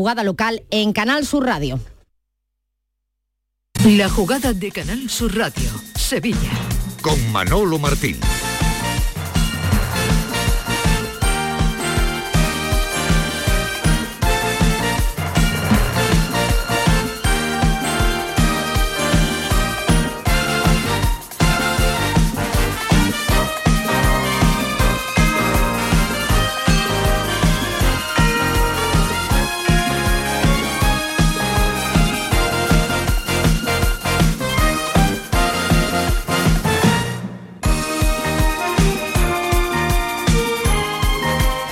Jugada local en Canal Sur Radio. La jugada de Canal Sur Radio, Sevilla. Con Manolo Martín.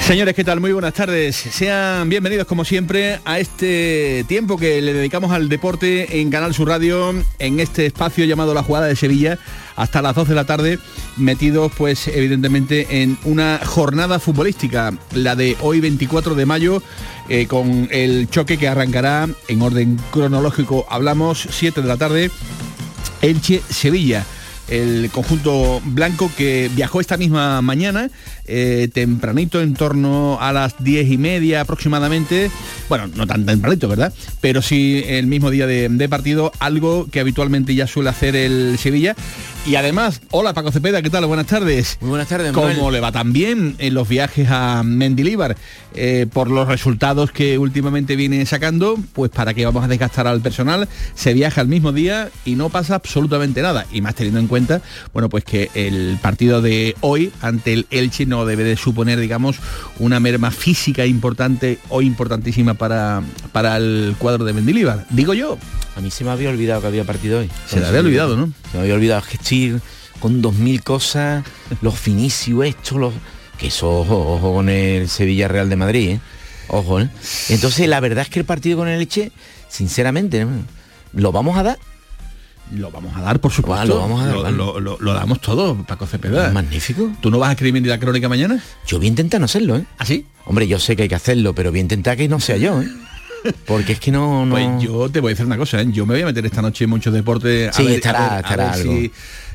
Señores, ¿qué tal? Muy buenas tardes. Sean bienvenidos como siempre a este tiempo que le dedicamos al deporte en Canal Sur Radio, en este espacio llamado La Jugada de Sevilla, hasta las 12 de la tarde, metidos pues evidentemente en una jornada futbolística, la de hoy 24 de mayo, eh, con el choque que arrancará en orden cronológico, hablamos 7 de la tarde, Elche-Sevilla el conjunto blanco que viajó esta misma mañana, eh, tempranito, en torno a las diez y media aproximadamente. Bueno, no tan tempranito, ¿verdad? Pero sí el mismo día de, de partido, algo que habitualmente ya suele hacer el Sevilla. Y además, hola Paco Cepeda, ¿qué tal? Buenas tardes. Muy buenas tardes. ¿Cómo Manuel. le va también en los viajes a Mendilíbar? Eh, por los resultados que últimamente viene sacando, pues para que vamos a desgastar al personal, se viaja el mismo día y no pasa absolutamente nada. Y más teniendo en cuenta, bueno, pues que el partido de hoy ante el Elche no debe de suponer, digamos, una merma física importante o importantísima para, para el cuadro de Mendilíbar. Digo yo. A mí se me había olvidado que había partido hoy. Se le había olvidado, ¿no? Se me había olvidado estoy con dos mil cosas, los finicios estos, los... Que eso, ojo, ojo con el Sevilla Real de Madrid, ¿eh? Ojo, ¿eh? Entonces, la verdad es que el partido con el Leche, sinceramente, lo vamos a dar. Lo vamos a dar, por supuesto. lo vamos a dar, Lo, vale. lo- damos todo, Paco Cepeda. Magnífico. ¿Tú no vas a escribir la crónica mañana? Yo voy a intentar no hacerlo, ¿eh? ¿Así? Hombre, yo sé que hay que hacerlo, pero voy a intentar que no sea yo, ¿eh? Porque es que no... no... Pues yo te voy a decir una cosa, ¿eh? yo me voy a meter esta noche en muchos deportes. Sí, estará- estará algo. si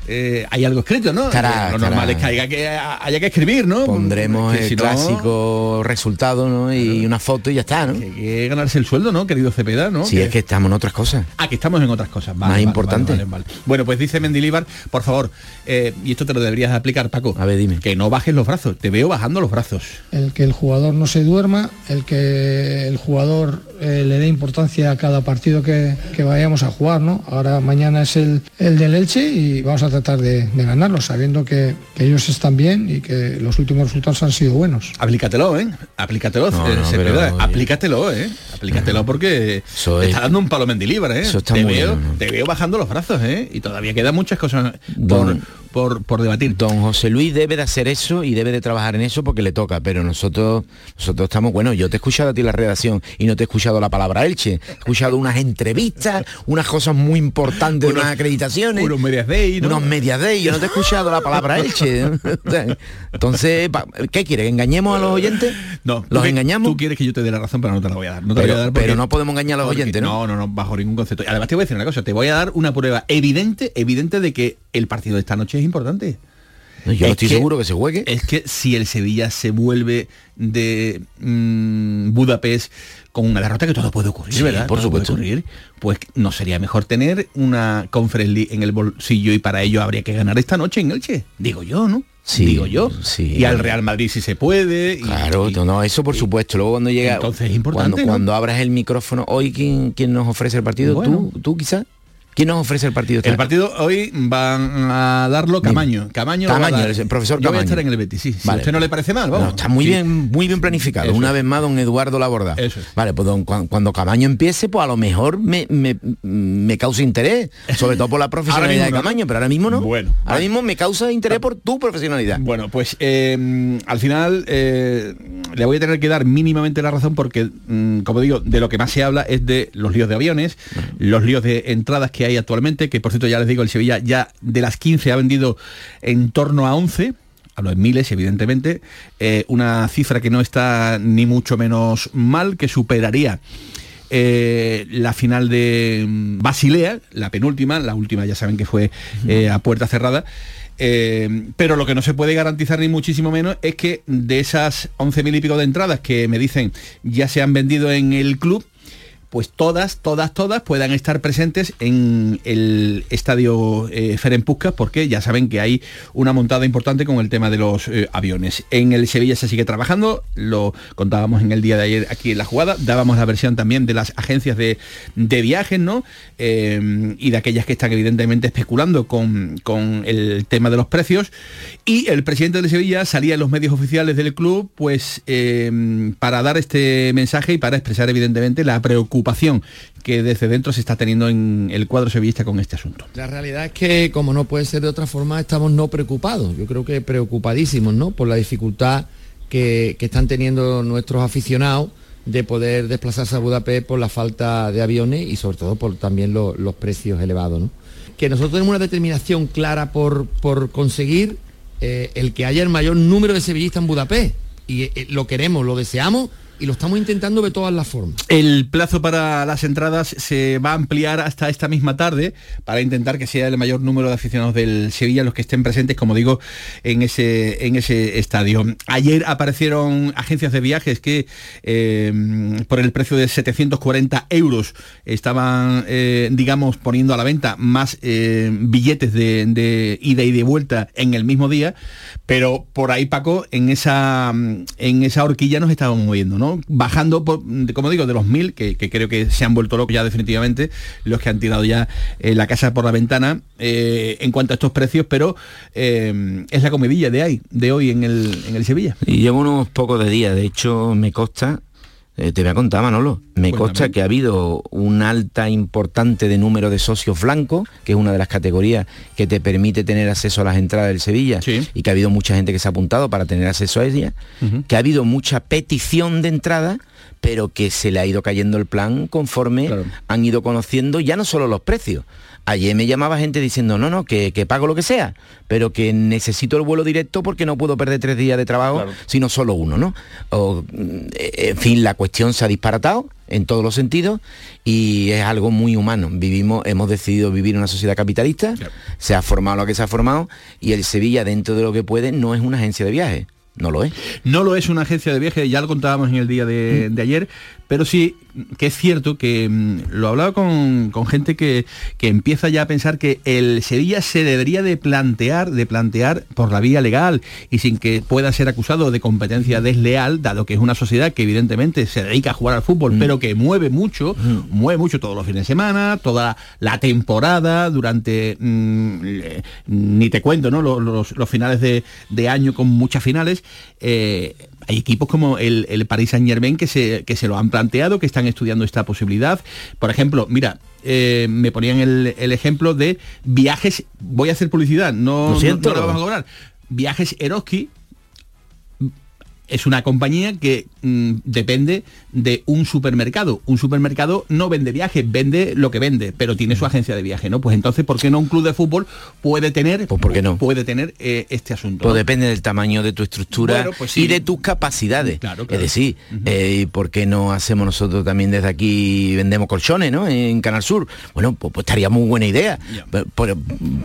eh, hay algo escrito, ¿no? Estará, Eh, lo estará. normal es que haya que, haya que escribir, ¿no? Pondremos Es que el si no, clásico resultado, ¿no? Y una foto y ya está, ¿no? hay que ganarse el sueldo, ¿no, querido Cepeda? ¿no? Sí, es que estamos en otras cosas. Ah, que estamos en otras cosas. Vale, Más vale, importante. vale, vale, vale. Bueno, pues dice Mendilíbar, por favor, eh, y esto te lo deberías aplicar, Paco. A ver, dime. Que no bajes los brazos. Te veo bajando los brazos. el que el jugador no se duerma, el que el jugador eh, le dé importancia a cada partido que, que vayamos a jugar, ¿no? Ahora mañana es el, el del Elche y vamos a tratar de, de ganarlo, sabiendo que, que ellos están bien y que los últimos resultados han sido buenos. Aplícatelo, ¿eh? Aplícatelo, No, eh, no, Cepeda. pero- Aplícatelo, ¿eh? Aplícatelo porque es- está dando un palo Mendilíbar, ¿eh? Eso está te, muy veo, bien, ¿no? te veo bajando los brazos, ¿eh? Y todavía quedan muchas cosas por, Don- por, por debatir. Don José Luis debe de hacer eso y debe de trabajar en eso porque le toca, pero nosotros nosotros estamos, bueno, yo te he escuchado a ti la redacción y no te he escuchado la palabra Elche, he escuchado unas entrevistas, unas cosas muy importantes, Unos- unas acreditaciones, unos medias day, ¿no? unos medias day, yo no te he escuchado la palabra Elche. Entonces, ¿qué quieres? ¿Engañemos a los oyentes? No, ¿Los engañamos? Tú quieres que yo te dé la razón, pero no te la voy a dar. No te Pero- voy a dar porque- pero no podemos engañar a los oyentes, ¿no? No, no, no, bajo ningún concepto. Y además te voy a decir una cosa, te voy a dar una prueba evidente, evidente de que el partido de esta noche es importante. No, Yo Es estoy que- seguro que se juegue. Es que si el Sevilla se vuelve de mm, Budapest con una derrota que todo puede ocurrir, Sí, ¿verdad? por Todo puede supuesto. ocurrir, pues no sería mejor tener una Conference League en el bolsillo y para ello habría que ganar esta noche en Elche. Digo yo, ¿no? Sí, Digo yo. sí. Y al Real Madrid si se puede. y- Claro, y- no, eso por supuesto. Luego cuando llega, Entonces es importante, cuando, ¿no? cuando abras el micrófono, hoy quién, quién nos ofrece el partido, Bueno. tú, tú quizás. ¿Quién nos ofrece el partido? El partido hoy van a darlo Camaño. Camaño, Camaño, dar. el profesor Yo voy a estar en el Betis, sí. Si a usted no le parece mal, vamos. No, está muy Sí. bien, muy bien planificado. Eso Una vez más, don Eduardo Laborda. Eso es. Vale, pues don- cuando Camaño empiece, pues a lo mejor me, me, me causa interés, sobre todo por la profesionalidad de no. Camaño, pero ahora mismo no. Bueno, ahora vale. mismo me causa interés por tu profesionalidad. Bueno, pues eh, al final eh, le voy a tener que dar mínimamente la razón porque, mm, como digo, de lo que más se habla es de los líos de aviones, los líos de entradas que hay actualmente, que por cierto ya les digo, el Sevilla ya de las 15 ha vendido en torno a 11. Hablo en miles, evidentemente, eh, una cifra que no está ni mucho menos mal, que superaría eh, la final de mm, Basilea, la penúltima, la última ya saben que fue eh, a puerta cerrada. Eh, pero lo que no se puede garantizar ni muchísimo menos es que de esas 11.000 y pico de entradas que me dicen ya se han vendido en el club, pues todas, todas, todas puedan estar presentes en el estadio eh, Ferenc Puskas, porque ya saben que hay una montada importante con el tema de los eh, aviones. En el Sevilla se sigue trabajando, lo contábamos en el día de ayer aquí en la jugada, dábamos la versión también de las agencias de, de viajes, ¿no? Eh, y de aquellas que están evidentemente especulando con, con el tema de los precios. Y el presidente de Sevilla salía en los medios oficiales del club, pues eh, para dar este mensaje y para expresar evidentemente la preocupación que desde dentro se está teniendo en el cuadro sevillista con este asunto. La realidad es que, como no puede ser de otra forma, estamos no preocupados. Yo creo que preocupadísimos, ¿no? Por la dificultad que, están teniendo nuestros aficionados de poder desplazarse a Budapest por la falta de aviones y sobre todo por también lo- los precios elevados. ¿no? Que nosotros tenemos una determinación clara por, por conseguir eh, el que haya el mayor número de sevillistas en Budapest. Y eh, lo queremos, lo deseamos y lo estamos intentando de todas las formas. El plazo para las entradas se va a ampliar hasta esta misma tarde para intentar que sea el mayor número de aficionados del Sevilla los que estén presentes, como digo, en ese, en ese estadio. Ayer aparecieron agencias de viajes que eh, por el precio de 740 euros estaban, eh, digamos, poniendo a la venta más eh, billetes de, de ida y de vuelta en el mismo día, pero por ahí, Paco, en esa, en esa horquilla nos estábamos moviendo, ¿no? Bajando, como digo, de los mil, que, que creo que se han vuelto locos ya definitivamente, los que han tirado ya eh, la casa por la ventana eh, en cuanto a estos precios, pero eh, es la comidilla de ahí, de hoy en el, en el Sevilla. Y llevo unos pocos de días, de hecho me consta, eh, te voy a contar Manolo, me Cuéntame. consta que ha habido un alta importante de número de socios blancos, que es una de las categorías que te permite tener acceso a las entradas del Sevilla, Sí. y que ha habido mucha gente que se ha apuntado para tener acceso a ella, que ha habido mucha petición de entrada, pero que se le ha ido cayendo el plan conforme Claro. han ido conociendo ya no solo los precios. Ayer me llamaba gente diciendo, no, no, que, que pago lo que sea, pero que necesito el vuelo directo porque no puedo perder tres días de trabajo, Claro. sino solo uno, ¿no? O, mm, en fin, la cuestión se ha disparatado en todos los sentidos y es algo muy humano. Vivimos, hemos decidido vivir en una sociedad capitalista, Claro. se ha formado lo que se ha formado y el Sevilla, dentro de lo que puede, no es una agencia de viaje. No lo es. No lo es una agencia de viaje, ya lo contábamos en el día de, de ayer, pero sí que es cierto que mm, lo hablaba con, con gente que, que empieza ya a pensar que el Sevilla se debería de plantear, de plantear por la vía legal y sin que pueda ser acusado de competencia desleal, dado que es una sociedad que evidentemente se dedica a jugar al fútbol, pero que mueve mucho, mueve mucho todos los fines de semana, toda la temporada, durante, mm, ni te cuento, ¿no? Los, los- los finales de, de año con muchas finales. eh, hay equipos como el, el Paris Saint Germain que se, que se lo han planteado, que están estudiando esta posibilidad. Por ejemplo, mira, eh, me ponían el, el ejemplo de viajes, voy a hacer publicidad, no, Lo no, no la vamos a cobrar. Viajes Eroski es una compañía que mm, depende de un supermercado. Un supermercado no vende viajes, vende lo que vende, pero tiene su agencia de viaje, ¿no? Pues entonces, ¿por qué no un club de fútbol puede tener, Pues, ¿por qué no? puede tener eh, este asunto? Pues ¿no? depende del tamaño de tu estructura Bueno, pues sí. y de tus capacidades. Claro, claro. Es decir, eh, ¿y ¿por qué no hacemos nosotros también desde aquí vendemos colchones, ¿no? En Canal Sur. Bueno, pues, pues estaría muy buena idea. Pero, pero-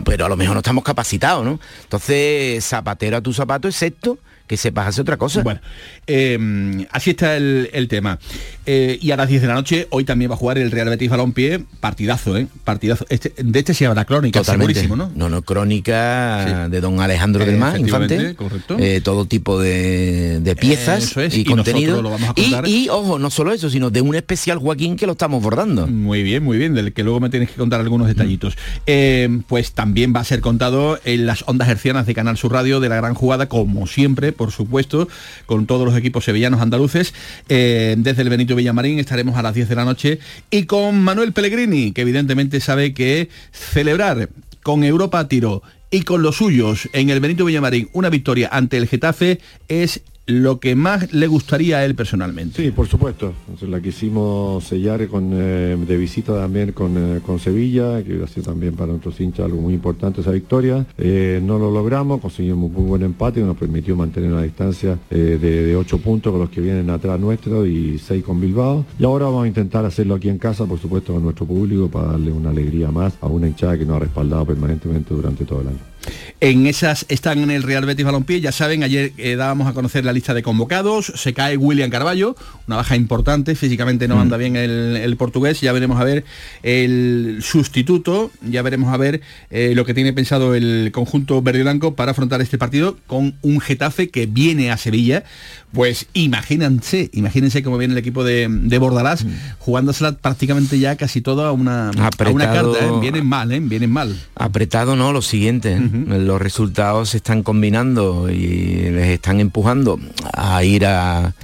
pero a lo mejor no estamos capacitados, ¿no? Entonces, zapatero a tu zapato, excepto que sepas hacer otra cosa. Bueno, eh, así está el, el tema. Eh, y a las 10 de la noche, hoy también va a jugar el Real Betis Balompié, partidazo, ¿eh? Partidazo. Este- de este se habrá crónica, Totalmente. ¿no? No, no, crónica Sí. de don Alejandro Eh, del Mar, Infante. correcto. Eh, todo tipo de, de piezas Eso es, y, y contenido. lo vamos a y, y, ojo, no solo eso, sino de un especial Joaquín que lo estamos bordando. Muy bien, muy bien, del que luego me tienes que contar algunos detallitos. Eh, pues también va a ser contado en las ondas hercianas de Canal Sur Radio de la gran jugada, como siempre, por supuesto, con todos los equipos sevillanos andaluces. Eh, desde el Benito Villamarín estaremos a las 10 de la noche y con Manuel Pellegrini, que evidentemente sabe que celebrar con Europa tiro y con los suyos en el Benito Villamarín una victoria ante el Getafe es lo que más le gustaría a él personalmente. Sí, por supuesto. La quisimos sellar con, eh, de visita también con, eh, con, Sevilla, que ha sido también para nuestros hinchas algo muy importante esa victoria. Eh, no lo logramos, conseguimos un muy buen empate nos permitió mantener una distancia de, de, 8 puntos con los que vienen atrás nuestro y 6 con Bilbao. Y ahora vamos a intentar hacerlo aquí en casa, por supuesto, con nuestro público para darle una alegría más a una hinchada que nos ha respaldado permanentemente durante todo el año. En esas están en el Real Betis Balompié, ya saben, ayer eh, dábamos a conocer la lista de convocados, se cae William Carballo, una baja importante, físicamente no anda mm. bien el, portugués, ya veremos a ver el sustituto, ya veremos a ver eh, lo que tiene pensado el conjunto verde blanco para afrontar este partido con un Getafe que viene a Sevilla, pues imagínense, imagínense cómo viene el equipo de, de Bordalás, mm. jugándosela prácticamente ya casi todo a una, una carta, ¿eh? vienen mal, ¿eh? vienen mal. Apretado no, lo siguiente, los resultados se están combinando y les están empujando a ir a,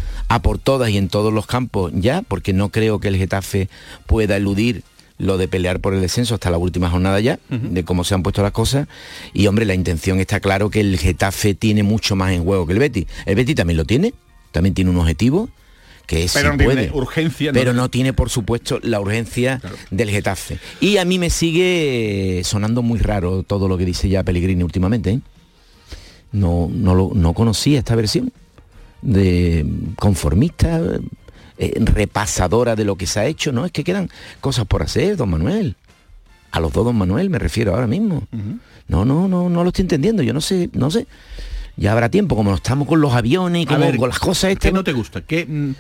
por todas y en todos los campos ya, porque no creo que el Getafe pueda eludir lo de pelear por el descenso hasta la última jornada ya, de cómo se han puesto las cosas. Y hombre, la intención está claro que el Getafe tiene mucho más en juego que el Betty. El Betty también lo tiene, también tiene un objetivo que es pero no tiene urgencia pero no tiene por supuesto la urgencia del Getafe y a mí me sigue sonando muy raro todo lo que dice ya Pellegrini últimamente ¿eh? no no lo, no conocía esta versión de conformista eh, repasadora de lo que se ha hecho no es que quedan cosas por hacer don Manuel. A los dos don Manuel me refiero ahora mismo. No no no no lo estoy entendiendo yo no sé no sé ya habrá tiempo, como estamos con los aviones y como con las cosas estas. ¿Qué no te gusta? ¿Qué, mm,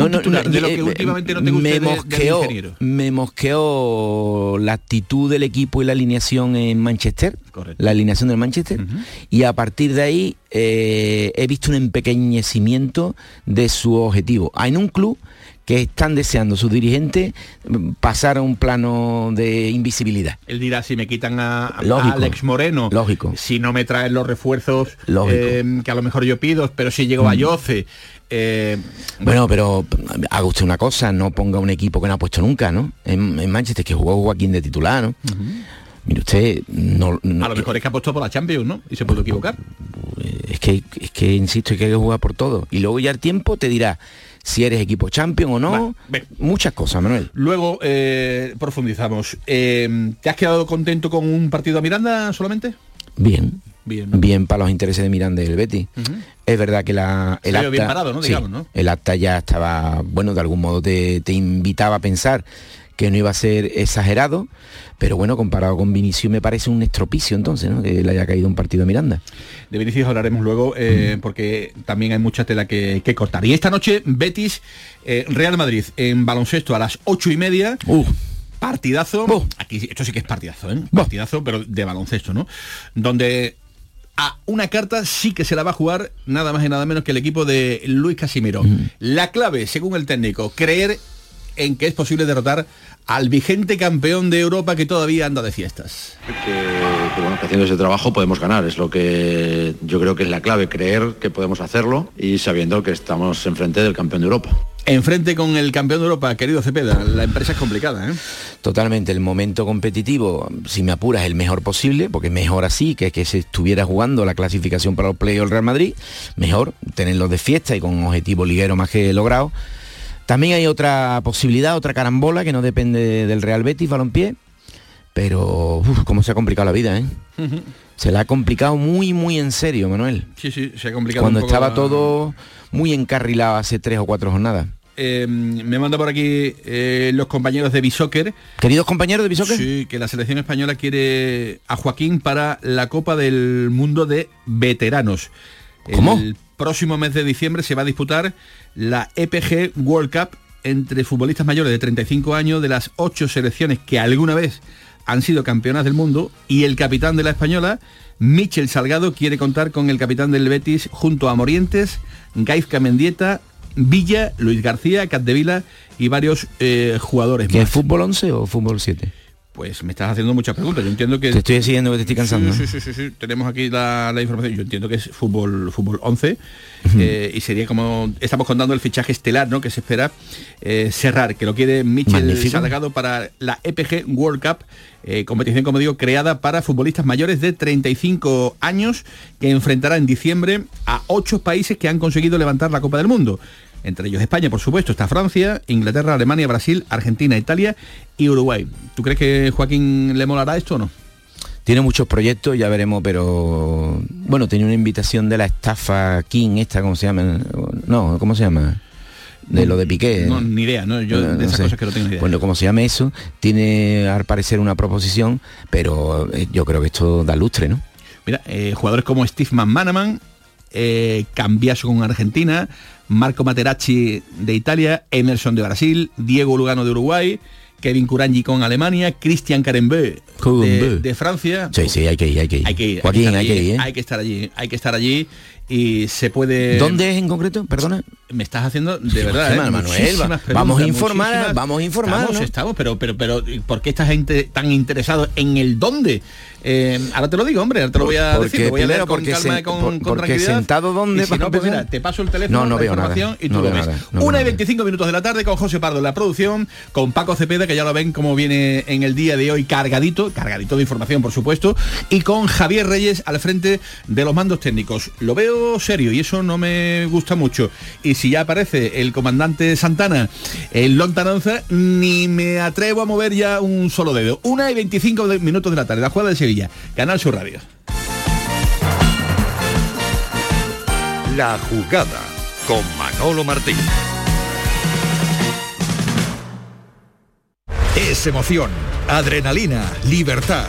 un titular de lo que últimamente no te gusta me mosqueó, me mosqueó la actitud del equipo y la alineación en Manchester, la alineación del Manchester, y a partir de ahí eh, he visto un empequeñecimiento de su objetivo. Hay en un club que están deseando sus dirigentes pasar a un plano de invisibilidad. Él dirá, si me quitan a, Alex Moreno, lógico. si no me traen los refuerzos eh, que a lo mejor yo pido, pero si llego a mm. Yoce. Eh, bueno, pero haga usted una cosa, no ponga un equipo que no ha puesto nunca, ¿no? En, Manchester, que jugó Joaquín de titular, ¿no? Mire usted, no, A lo mejor es que ha puesto por la Champions, ¿no? Y se puede equivocar. Es que, es que insisto, hay que jugar por todo. Y luego ya el tiempo te dirá, si eres equipo champion o no. Muchas cosas, Manuel. Luego eh, profundizamos. Eh, ¿Te has quedado contento con un partido a Miranda solamente? Bien. Bien, bien para los intereses de Miranda y el Betty. Es verdad que la, el acta, bien parado, ¿no? Digamos, ¿no? el acta ya estaba, bueno, de algún modo te, te invitaba a pensar que no iba a ser exagerado, pero bueno, comparado con Vinicius me parece un estropicio entonces, ¿no? Que le haya caído un partido a Miranda. De Vinicius hablaremos luego, eh, porque también hay mucha tela que, cortar. Y esta noche, Betis, eh, Real Madrid, en baloncesto a las ocho y media. Partidazo. Aquí esto sí que es partidazo, ¿eh? Partidazo, pero de baloncesto, ¿no? Donde a una carta sí que se la va a jugar nada más y nada menos que el equipo de Luis Casimiro. La clave, según el técnico, creer en que es posible derrotar al vigente campeón de Europa que todavía anda de fiestas. Que, bueno, que haciendo ese trabajo podemos ganar, es lo que yo creo que es la clave, creer que podemos hacerlo y sabiendo que estamos enfrente del campeón de Europa. Enfrente con el campeón de Europa, querido Cepeda, la empresa es complicada, ¿eh? Totalmente, el momento competitivo, si me apuras, es el mejor posible, porque mejor así que que se estuviera jugando la clasificación para los playoffs del Real Madrid, mejor tenerlos de fiesta y con un objetivo liguero más que logrado también hay otra posibilidad, otra carambola que no depende del Real Betis, balompié, pero cómo se ha complicado la vida, ¿eh? Se la ha complicado muy, muy en serio, Manuel. Sí, sí, se ha complicado. Cuando estaba todo muy encarrilado hace tres o cuatro jornadas. Eh, me manda por aquí eh, los compañeros de Bisoccer. Queridos compañeros de Bisoccer. Sí, que la selección española quiere a Joaquín para la Copa del Mundo de Veteranos. ¿Cómo? El próximo mes de diciembre se va a disputar la EPG World Cup entre futbolistas mayores de 35 años de las ocho selecciones que alguna vez han sido campeonas del mundo y el capitán de la española, Michel Salgado, quiere contar con el capitán del Betis junto a Morientes, Gaizka Mendieta, Villa, Luis García, Catdevila y varios eh, jugadores ¿Qué es fútbol 11 o fútbol 7? Pues me estás haciendo muchas preguntas. Yo entiendo que... Te estoy siguiendo que te estoy cansando. Sí, sí, sí, sí, sí. Tenemos aquí la, la información. Yo entiendo que es fútbol, fútbol 11 eh, y sería como estamos contando el fichaje estelar, ¿no? Que se espera eh, cerrar, que lo quiere Michel. Salgado para la EPG World Cup, eh, competición, como digo, creada para futbolistas mayores de 35 años, que enfrentará en diciembre a ocho países que han conseguido levantar la Copa del Mundo. Entre ellos España, por supuesto, está Francia, Inglaterra, Alemania, Brasil, Argentina, Italia y Uruguay. ¿Tú crees que Joaquín le molará esto o no? Tiene muchos proyectos, ya veremos, pero bueno, tenía una invitación de la estafa King, esta, ¿cómo se llama? No, ¿cómo se llama? De lo de Piqué. No, ni idea, ¿no? Yo Eh, de no esas sé. cosas que no tengo ni idea. Bueno, como se llame eso, tiene al parecer una proposición, pero eh, yo creo que esto da lustre, ¿no? Mira, eh, jugadores como Steve McManaman, eh, Cambiaso con Argentina, Marco Materazzi de Italia, Emerson de Brasil, Diego Lugano de Uruguay, Kevin Curangi con Alemania, Christian Carembeu de, de Francia. Sí, sí, hay que ir, hay que ir. Hay que ir, Joaquín, estar hay que ir, ¿eh? hay que estar allí, hay que estar allí y se puede. ¿Dónde es en concreto? Perdona. Me estás haciendo de verdad. ¿eh? Manuel, vamos a informar, vamos a informar, Estamos, ¿no? estamos, pero, pero, pero, ¿por qué estás tan interesado en el dónde? Eh, ahora te lo digo, hombre, ahora te lo voy a Porque decir, lo voy a leer con porque calma y con, por- con porque tranquilidad. sentado dónde Y si para no, pues mira, te paso el teléfono, No, no la veo nada, información y tú lo ves. nada, Una y nada. 25 minutos de la tarde con José Pardo en la producción, con Paco Cepeda, que ya lo ven como viene en el día de hoy cargadito, cargadito de información, por supuesto, y con Javier Reyes al frente de los mandos técnicos. Lo veo serio y eso no me gusta mucho. Y si ya aparece el comandante Santana en lontananza, ni me atrevo a mover ya un solo dedo. Una y 25 de- minutos de la tarde, la jugada de Sevilla, Canal Sur Radio. La jugada con Manolo Martín. Es emoción, adrenalina, libertad.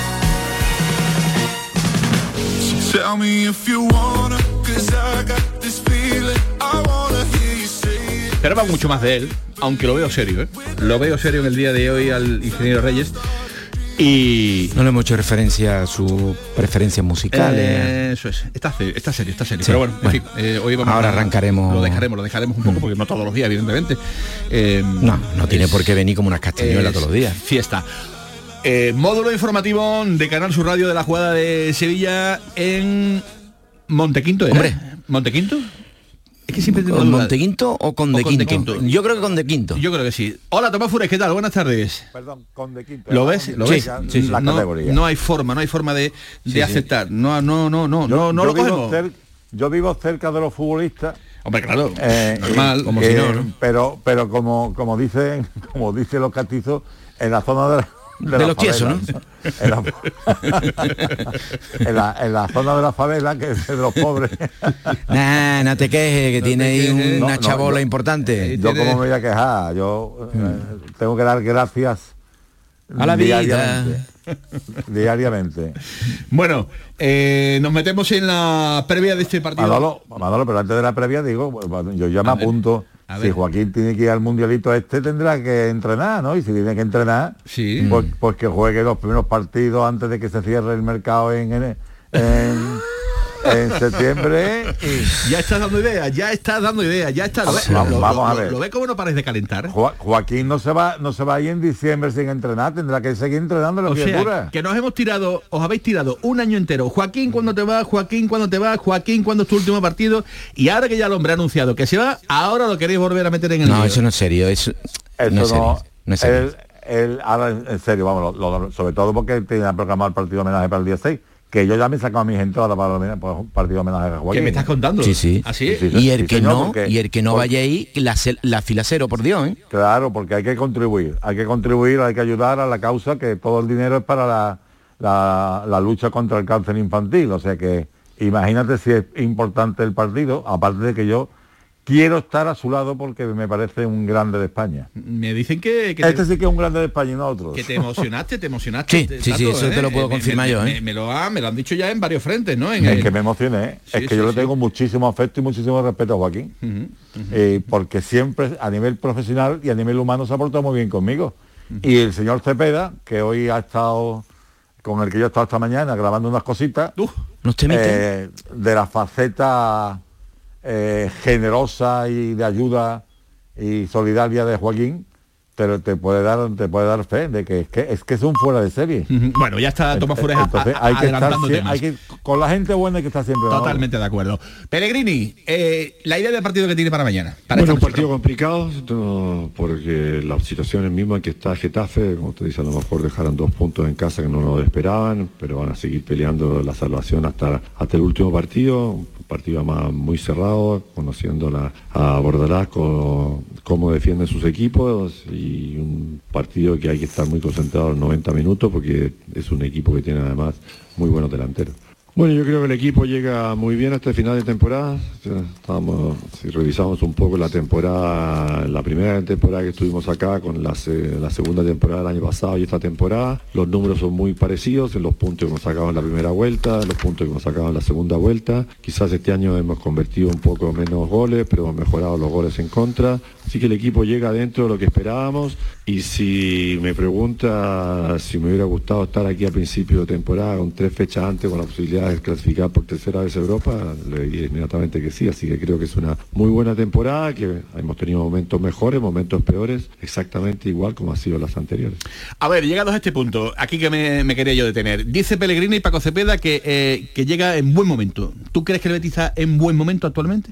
Tell me if you wanna, cause I got this feeling. I wanna hear you say it. Esperaba mucho más de él, aunque lo veo serio, ¿eh? Lo veo serio en el día de hoy al ingeniero Reyes. Y... No le hemos hecho referencia a sus preferencias musicales. Eh, eso es, está, serio, está serio, está serio. Sí, Pero bueno, en bueno. fin, eh, hoy vamos Ahora a- arrancaremos- Lo dejaremos, lo dejaremos un poco, porque no todos los días, evidentemente. Eh, No, no tiene por qué venir como unas castañuelas todos los días. Fiesta. Eh, módulo informativo de Canal Sur Radio de la jugada de Sevilla en Montequinto, ¿era? Hombre. ¿Montequinto? Es que siempre tengo ¿Con. Montequinto o con O de con de Quinto? Quinto. Yo creo que con de Quinto. Yo creo que sí. Hola, Tomás Fures, ¿qué tal? Buenas tardes. Perdón, con de quinto. ¿Lo ves? ¿Lo Sí, ves? sí, sí. La no, categoría. no hay forma, no hay forma de, de sí. aceptar. No, no, no, no, Yo- no, lo vivo cogemos. yo vivo cerca de los futbolistas. Hombre, claro. eh, normal. y- como eh, si no, ¿no? Pero, pero como, como dicen, como dicen los castizos, en la zona de, la- De los tiesos, favela, En la, en, la, en la zona de la favela, que es de los pobres. Nah, no te quejes, que No tiene te ahí quejes. una No, no, chabola yo- importante. Yo tiene- como me voy a quejar, yo eh, tengo que dar gracias A la vida. diariamente. Bueno, eh, nos metemos en la previa de este partido. Manolo, Manolo, pero antes de la previa digo, yo ya me A ver, apunto. a Si ver. Joaquín tiene que ir al mundialito este, tendrá que entrenar, ¿no? Y si tiene que entrenar, Sí. pues, pues que juegue los primeros partidos antes de que se cierre el mercado en, en, en- en septiembre. y Ya estás dando ideas, ya estás dando ideas, ya estás. Sí. Vamos- vamos a ver. ¿Lo ve cómo no pares de calentar? Jo- Joaquín no se va no se va a ir en diciembre sin entrenar, tendrá que seguir entrenando la O sea, criatura. que nos hemos tirado, os habéis tirado un año entero. Joaquín, cuando te vas? Joaquín, cuando te vas? Joaquín, cuando es tu último partido? Y ahora que ya el hombre ha anunciado que se va, ahora lo queréis volver a meter en el No, eso no es serio. Eso, Eso no es serio. No es serio. él- él- ahora en serio, vamos, lo- lo- sobre todo porque tenía programado el partido de homenaje para el día 6, que yo ya me he sacado a mis entradas para, el- para un partido de homenaje a Joaquín. ¿Qué me estás contando? Sí, sí. ¿Así? Sí, sí, Y el sí, que señor, no, porque- y el que no vaya ahí, la, la fila cero, por Dios, ¿eh? Claro, porque hay que contribuir, hay que contribuir, hay que ayudar a la causa que todo el dinero es para la, la- la lucha contra el cáncer infantil. O sea que imagínate si es importante el partido, aparte de que yo quiero estar a su lado porque me parece un grande de España. Me dicen que, que, Este te, sí que es un grande de España y no otros. que te emocionaste, te emocionaste. Sí, te- sí, sí, eso te lo puedo Me- confirmar me- yo, Me, ¿eh? me lo ha- me lo han dicho ya en varios frentes, ¿no? En Es el- que me emocioné, ¿eh? Sí, es que sí, yo le tengo muchísimo afecto y muchísimo respeto a Joaquín. Eh, porque siempre a nivel profesional y a nivel humano se ha portado muy bien conmigo. Y el señor Cepeda, que hoy ha estado con el que yo he estado esta mañana grabando unas cositas, ¿Nos temites? eh, de la faceta eh, generosa y de ayuda y solidaria de Joaquín, te, te puede dar te puede dar fe de que es que es que es un fuera de serie. Bueno, ya está Tomás Flores a- Entonces a- hay que estar hay que con la gente buena hay que estar siempre. ¿no? Totalmente de acuerdo. Pellegrini, eh, la idea del partido que tiene para mañana. Para Bueno, un partido complicado no, porque la situación es misma que está Getafe, como te dice, a lo mejor dejaron dos puntos en casa que no lo esperaban, pero van a seguir peleando la salvación hasta, hasta el último partido, partido más muy cerrado, conociendo la, a Bordalás cómo defienden sus equipos y un partido que hay que estar muy concentrado los 90 minutos porque es un equipo que tiene además muy buenos delanteros. Bueno, yo creo que el equipo llega muy bien hasta el final de temporada. Estábamos, si revisamos un poco la temporada, la primera temporada que estuvimos acá con la, la segunda temporada del año pasado y esta temporada, los números son muy parecidos en los puntos que hemos sacado en la primera vuelta, los puntos que hemos sacado en la segunda vuelta. Quizás este año hemos convertido un poco menos goles, pero hemos mejorado los goles en contra. Así que el equipo llega dentro de lo que esperábamos y si me pregunta si me hubiera gustado estar aquí a principio de temporada con tres fechas antes con la posibilidad de clasificar por tercera vez Europa, le diría inmediatamente que sí, así que creo que es una muy buena temporada, que hemos tenido momentos mejores, momentos peores, exactamente igual como ha sido las anteriores. A ver, llegados a este punto, aquí que me, me quería yo detener. Dice Pellegrini y Paco Cepeda que, eh, que llega en buen momento. ¿Tú crees que el Betis está en buen momento actualmente?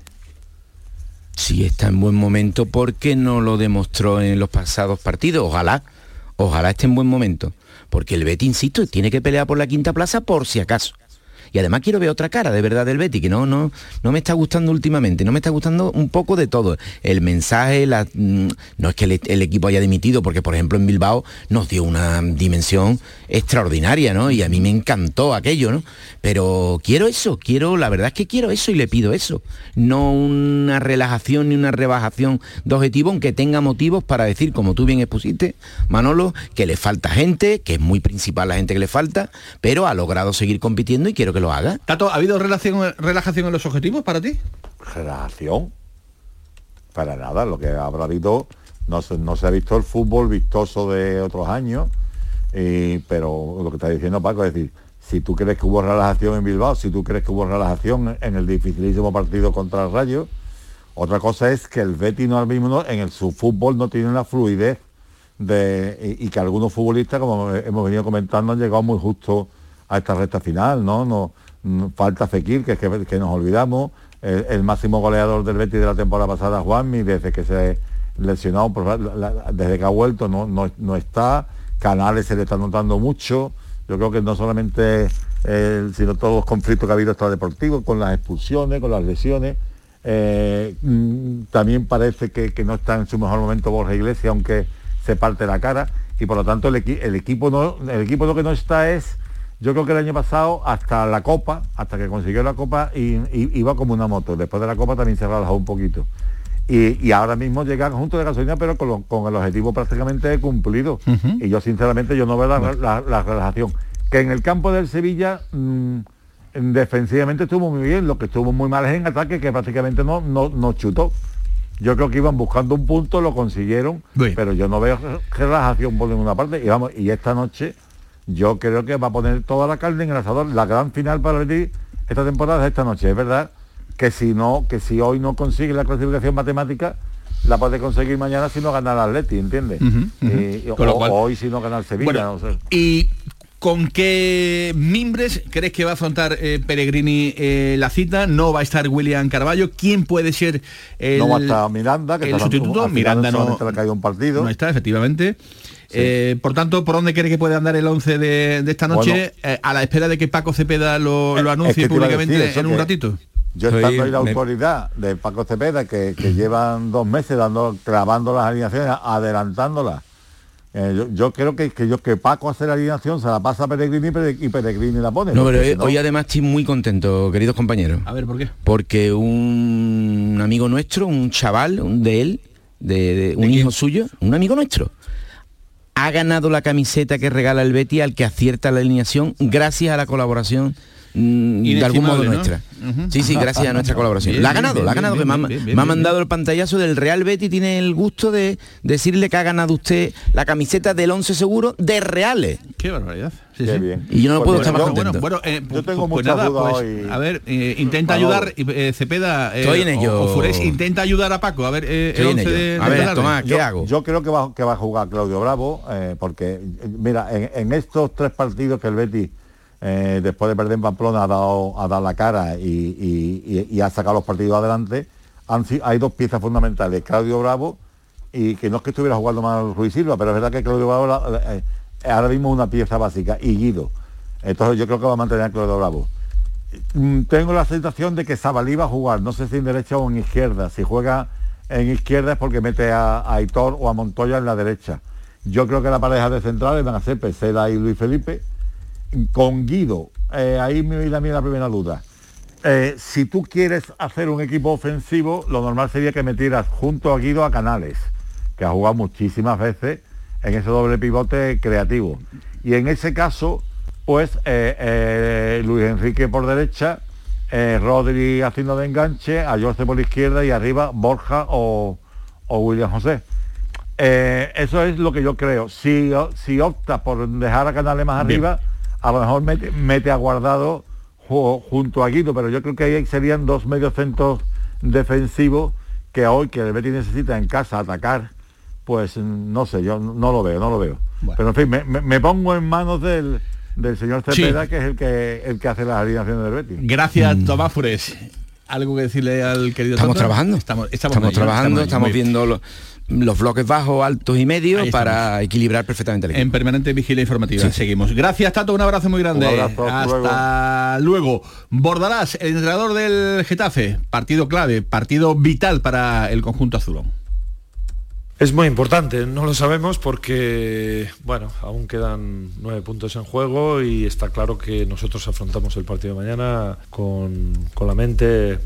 Sí, está en buen momento porque no lo demostró en los pasados partidos. Ojalá, ojalá esté en buen momento. Porque el Betis, insisto, tiene que pelear por la quinta plaza por si acaso. Y además quiero ver otra cara de verdad del Betis, que no, no, no me está gustando últimamente, no me está gustando un poco de todo. El mensaje, mm, no es que el, el equipo haya dimitido, porque por ejemplo en Bilbao nos dio una dimensión extraordinaria, ¿no? Y a mí me encantó aquello, ¿no? Pero quiero eso, quiero, la verdad es que quiero eso y le pido eso. No una relajación ni una rebajación de objetivo, aunque tenga motivos para decir, como tú bien expusiste, Manolo, que le falta gente, que es muy principal la gente que le falta, pero ha logrado seguir compitiendo y quiero que lo haga. Tato, ¿ha habido relación, relajación en los objetivos para ti? Relación. Para nada, lo que habrá habido, no se, no se ha visto el fútbol vistoso de otros años, y- pero lo que está diciendo Paco es decir, si tú crees que hubo relajación en Bilbao, si tú crees que hubo relajación en el dificilísimo partido contra el Rayo, otra cosa es que el Betis no al mismo no- en el, su fútbol no tiene una fluidez de, y, y que algunos futbolistas, como hemos venido comentando, han llegado muy justo a esta recta final, ¿no? no, no- falta Fekir, que, que, que nos olvidamos, el, máximo goleador del Betis de la temporada pasada, Juanmi, desde que se lesionó, desde que ha vuelto no, no, no está, Canales se le está notando mucho, yo creo que no solamente eh, sino todos los conflictos que ha habido extradeportivos, con las expulsiones, con las lesiones, eh, mm, también parece que, no está en su mejor momento Borja Iglesias, aunque se parte la cara, y por lo tanto el, equi- el equipo el equipo lo que no está es, yo creo que el año pasado hasta la Copa, hasta que consiguió la Copa, y, y- iba como una moto. Después de la Copa también se relajó un poquito. Y, y ahora mismo llega junto de gasolina, pero con, lo- con el objetivo prácticamente cumplido. Y yo sinceramente yo no veo la, la- la relajación. Que en el campo del Sevilla mm, defensivamente estuvo muy bien, lo que estuvo muy mal es en ataque, que prácticamente no, no, no chutó. Yo creo que iban buscando un punto, lo consiguieron, pero yo no veo relajación por ninguna parte. Y vamos, y esta noche yo creo que va a poner toda la carne en el asador. La gran final para el Betis esta temporada es esta noche. Es verdad que si no, que si hoy no consigue la clasificación matemática, la puede conseguir mañana si no gana el Atleti, ¿entiendes? O, cual- hoy si no gana el Sevilla. Bueno, no sé. Y ¿Con qué mimbres crees que va a afrontar eh, Pellegrini eh, la cita? No va a estar William Carballo. ¿Quién puede ser el, no va a estar Miranda, que el está sustituto? al final Miranda no, solamente le ha caído un partido. no está, efectivamente. Eh, por tanto, ¿por dónde cree que puede andar el 11 de, de esta noche? Eh, a la espera de que Paco Cepeda lo, lo Es anuncie que públicamente decir en un ratito. Yo Soy- estando ahí la me- autoridad de Paco Cepeda, que, que llevan dos meses dando, clavando las alineaciones, adelantándolas. Eh, yo, yo creo que, que, yo, que Paco hace la alineación, se la pasa a Peregrini y Pere- y Peregrini la pone. No, pero si eh, no- hoy además estoy muy contento, queridos compañeros. A ver, ¿por qué? Porque un amigo nuestro, un chaval un de él, de, de- un hijo suyo, un amigo nuestro, ha ganado la camiseta que regala el Betty al que acierta la alineación gracias a la colaboración de algún modo nuestra. Sí, sí, gracias a nuestra colaboración. Bien, la ha ganado, bien, la ha ganado, bien, que me ha- bien, bien, me ha bien, mandado el pantallazo del Real Betty, tiene el gusto de decirle que ha ganado usted la camiseta del 11 seguro de Reales. Qué barbaridad. Sí, Qué sí. bien. Y yo no Pues puedo yo- estar más yo- contento. Bueno, eh, Yo tengo pues muchas nada, dudas pues, hoy. A ver, eh, intenta ayudar, eh, Cepeda, eh, Estoy en ello. o Fures, intenta ayudar a Paco, a ver, eh, Estoy el en 11 ello. de, A ver. Tomás, ¿qué yo, hago? Yo creo que va, que va a jugar Claudio Bravo, porque, mira, en, en estos tres partidos que el Betis, eh, después de perder en Pamplona, ha dado, ha dado la cara y, ha sacado los partidos adelante, hay dos piezas fundamentales, Claudio Bravo, y que no es que estuviera jugando mal Ruiz Silva, pero es verdad que Claudio Bravo la- eh, ahora mismo es una pieza básica, y Guido. Entonces yo creo que va a mantener a Claudio Bravo. Mm, tengo la sensación de que Sabalí va a jugar, no sé si en derecha o en izquierda. Si juega en izquierda es porque mete a, a Aitor o a Montoya en la derecha. Yo creo que la pareja de centrales van a ser Pesela y Luis Felipe. Con Guido, eh, ahí me viene a mí la primera duda. Eh, si tú quieres hacer un equipo ofensivo, lo normal sería que metieras junto a Guido a Canales, que ha jugado muchísimas veces en ese doble pivote creativo. Y en ese caso, pues eh, Luis Enrique por derecha, Rodri haciendo de enganche, a Jorge por izquierda y arriba Borja o, o William José. Eso es lo que yo creo. Si, si opta por dejar a Canales más Bien. A lo mejor mete, mete a Guardado ju- junto a Guido, pero yo creo que ahí serían dos medios centros defensivos que hoy que el Betis necesita en casa atacar, pues mm, no sé, yo no lo veo, no lo veo. Bueno. Pero en fin, me, me- me pongo en manos del, del señor Sí. Cepeda, que es el que el que hace las alineaciones del Betis. Gracias, Tomás Fures. ¿Algo que decirle al querido Estamos Tonto? trabajando. Estamos, Estamos, trabajando, estamos viendo lo- los bloques bajos, altos y medios para equilibrar perfectamente el equipo. En permanente vigilia informativa. Sí. Seguimos. Gracias, Tato. Un abrazo muy grande. Un abrazo, hasta Hasta luego. Bordalás, el entrenador del Getafe. Partido clave, partido vital para el conjunto azulón. Es muy importante, no lo sabemos porque, bueno, aún quedan nueve puntos en juego y está claro que nosotros afrontamos el partido de mañana con, con la mente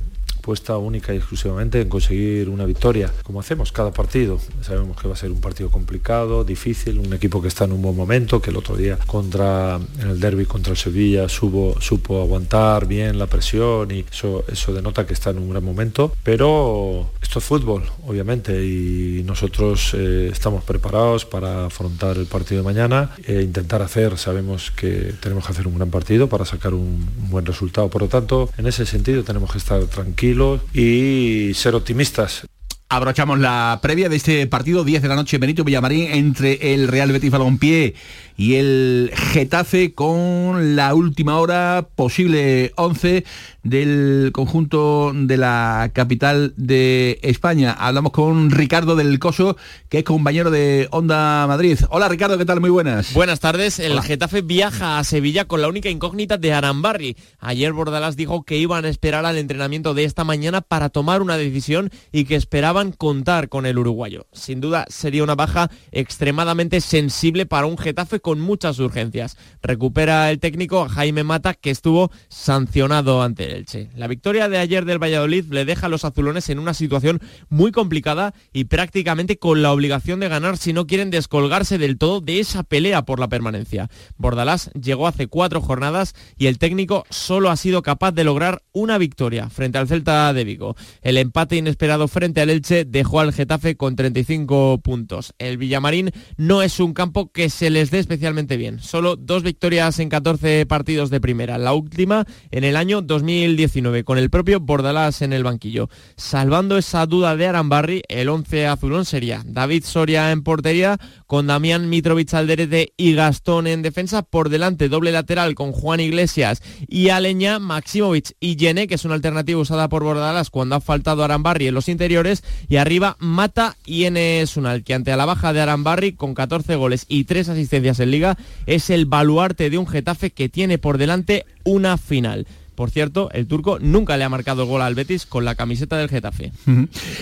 puesta única y exclusivamente en conseguir una victoria, como hacemos cada partido. Sabemos que va a ser un partido complicado, difícil, un equipo que está en un buen momento, que el otro día contra en el derby contra el Sevilla supo, supo aguantar bien la presión y eso, eso denota que está en un gran momento, pero esto es fútbol, obviamente, y nosotros eh, estamos preparados para afrontar el partido de mañana e intentar hacer, sabemos que tenemos que hacer un gran partido para sacar un, un buen resultado, por lo tanto, en ese sentido tenemos que estar tranquilos y ser optimistas. Abrochamos la previa de este partido 10 de la noche Benito Villamarín entre el Real Betis Balompié y el Getafe con la última hora posible 11 del conjunto de la capital de España. Hablamos con Ricardo del Coso, que es compañero de Onda Madrid. Hola Ricardo, ¿qué tal? Muy buenas. Buenas tardes. El Hola. Getafe viaja a Sevilla con la única incógnita de Arambarri. Ayer Bordalás dijo que iban a esperar al entrenamiento de esta mañana para tomar una decisión y que esperaban contar con el uruguayo. Sin duda sería una baja extremadamente sensible para un Getafe con muchas urgencias. Recupera el técnico Jaime Mata que estuvo sancionado ante el Elche. La victoria de ayer del Valladolid le deja a los azulones en una situación muy complicada y prácticamente con la obligación de ganar si no quieren descolgarse del todo de esa pelea por la permanencia. Bordalás llegó hace cuatro jornadas y el técnico solo ha sido capaz de lograr una victoria frente al Celta de Vigo. El empate inesperado frente al Elche Elche dejó al Getafe con 35 puntos. El Villamarín no es un campo que se les dé especialmente bien. Solo dos victorias en 14 partidos de primera. La última en el año 2019 con el propio Bordalás en el banquillo. Salvando esa duda de Arambarri, el 11 azulón sería David Soria en portería con Damián Mitrovic Alderete y Gastón en defensa. Por delante doble lateral con Juan Iglesias y Aleña, Maximovic y Yene, que es una alternativa usada por Bordalás cuando ha faltado Arambarri en los interiores. Y arriba Mata y Enes Unal, que ante la baja de Arambarri con 14 goles y 3 asistencias en liga es el baluarte de un Getafe que tiene por delante una final. Por cierto, el turco nunca le ha marcado gol al Betis con la camiseta del Getafe.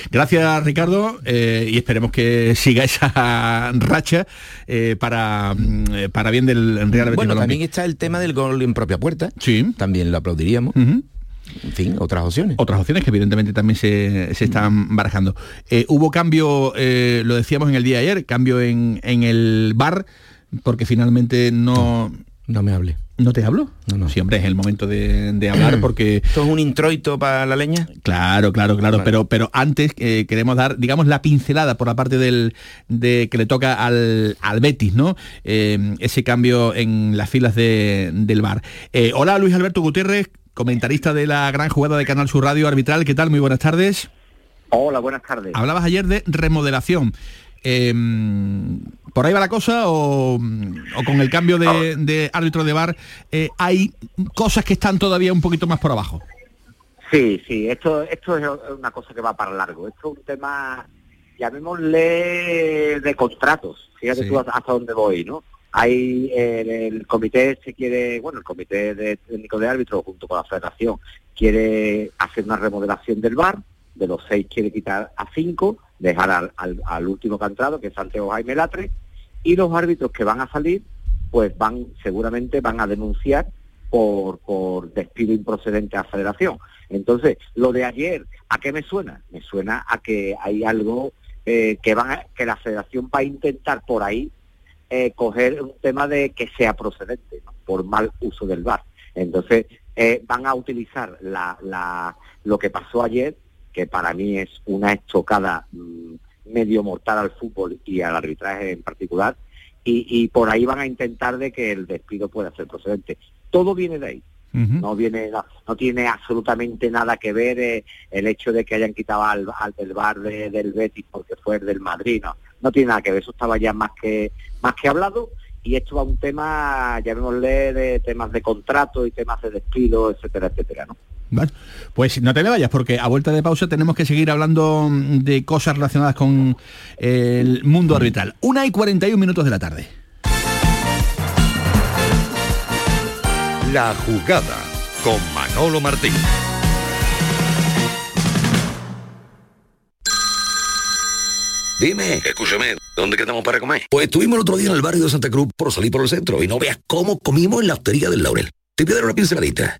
Gracias Ricardo eh, y esperemos que siga esa racha eh, para, mm, para bien del Real Betis. Bueno, también está el tema del gol en propia puerta. Sí. También lo aplaudiríamos. En fin, otras opciones. Otras opciones que evidentemente también se, se están barajando. Eh, hubo cambio, eh, lo decíamos en el día de ayer, cambio en, en el bar, porque finalmente no... No me hable. ¿No te hablo? No, no. Sí, hombre, es el momento de, de hablar porque... ¿Esto es un introito para la leña? Claro, claro, claro, Vale. pero, pero antes eh, queremos dar, digamos, la pincelada por la parte del, de que le toca al, al Betis, ¿no? Eh, ese cambio en las filas de- del bar. Eh, hola, Luis Alberto Gutiérrez, comentarista de la gran jugada de Canal Sur Radio Arbitral. ¿Qué tal? Muy buenas tardes. Hola, buenas tardes. Hablabas ayer de remodelación. Eh, ¿Por ahí va la cosa o, o con el cambio de, de árbitro de bar eh, hay cosas que están todavía un poquito más por abajo? Sí, sí, esto, esto es una cosa que va para largo. Esto es un tema, llamémosle de contratos. Fíjate Sí. tú hasta dónde voy, ¿no? Hay eh, el comité se quiere, bueno, el comité de técnico de árbitros junto con la federación quiere hacer una remodelación del bar, de los seis quiere quitar a cinco, dejar al, al- al último que ha entrado, que es Santiago Jaime Latre, y los árbitros que van a salir, pues van, seguramente van a denunciar por, por despido improcedente a la federación. Entonces, lo de ayer, ¿a qué me suena? Me suena a que hay algo eh, que van a- que la federación va a intentar por ahí eh, coger un tema de que sea procedente por mal uso del VAR. Entonces, eh, van a utilizar la, la- lo que pasó ayer, que para mí es una estocada mm, medio mortal al fútbol y al arbitraje en particular, y, y por ahí van a intentar de que el despido pueda ser procedente. Todo viene de ahí. No viene, no, no tiene absolutamente nada que ver eh, el hecho de que hayan quitado al, al del bar de- del Betis porque fue el del Madrid, no, no tiene nada que ver, eso estaba ya más que más que hablado y esto va a un tema, llamémosle, de temas de contrato y temas de despido, etcétera, etcétera, ¿no? Pues no te me vayas porque a vuelta de pausa tenemos que seguir hablando de cosas relacionadas con el mundo arbitral. Una y 41 minutos de la tarde. La jugada con Manolo Martín. Dime, escúchame, ¿dónde quedamos para comer? Pues estuvimos el otro día en el barrio de Santa Cruz por salir por el centro y no veas cómo comimos en la hostería del Laurel. Te voy a dar una pinceladita.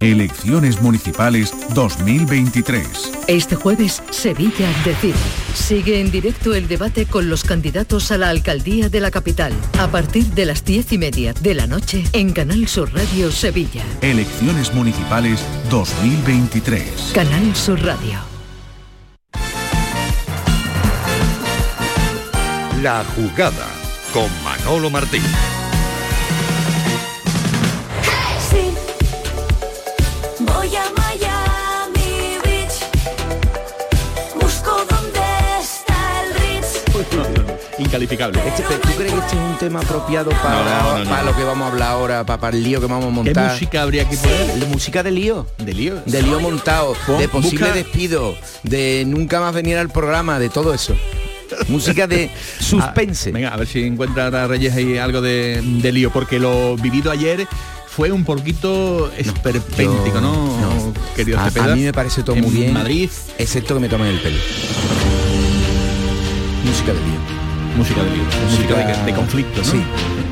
Elecciones Municipales 2023. Este jueves, Sevilla decide. Sigue en directo el debate con los candidatos a la alcaldía de la capital, a partir de las diez y media de la noche en Canal Sur Radio Sevilla. Elecciones Municipales 2023. Canal Sur Radio. La jugada con Manolo Martín. Incalificable. Este, ¿Tú crees que este es un tema apropiado para, No, no, no, no. para lo que vamos a hablar ahora, para, para el lío que vamos a ¿Qué montar? música habría que poner? La música de lío. De lío. De lío montado, Pon- de posible busca- despido, de nunca más venir al programa, de todo eso. música de suspense. Ah, venga, a ver si encuentra ahora Reyes ahí algo de, de lío, porque lo vivido ayer fue un poquito esperpéntico, ¿no? Querido a, Cepeda? a mí me parece todo En muy bien. Madrid. Excepto que me tomen el pelo. Música de lío. Música de lío. Música de, de conflicto, ¿no? Sí,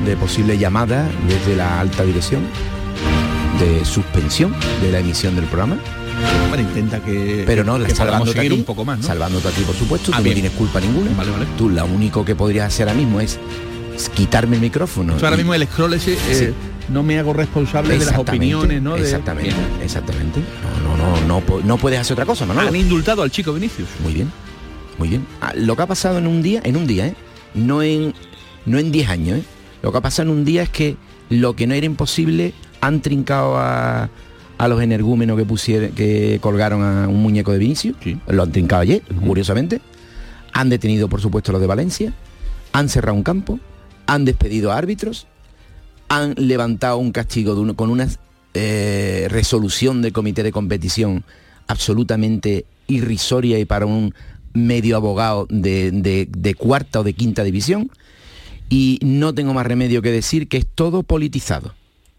de posible llamada desde la alta dirección, de suspensión de la emisión del programa. Bueno, intenta que, Pero no, que salvándote a seguir ti, un poco más, ¿no? salvándote a ti, por supuesto, Ah, tú bien. no tienes culpa ninguna. Vale, vale. Tú lo único que podrías hacer ahora mismo es quitarme el micrófono. Ahora mismo el scroll ese, eh, Sí. no me hago responsable de las opiniones, ¿no? De- Exactamente, Bien. exactamente. No, no, no, no, no puedes hacer otra cosa, Manolo. Han indultado al chico Vinicius. Muy bien, muy bien. Ah, lo que ha pasado en un día, en un día, ¿eh? No en no en 10 años, ¿eh? Lo que ha pasado en un día es que lo que no era imposible han trincado a, a los energúmenos que pusieron, que colgaron a un muñeco de Vinicius. Lo han trincado ayer, curiosamente. Han detenido, por supuesto, los de Valencia. Han cerrado un campo. Han despedido a árbitros. Han levantado un castigo de uno- con una eh, resolución del comité de competición absolutamente irrisoria y para un medio abogado de, de- cuarta o de quinta división. Y no tengo más remedio que decir que es todo politizado.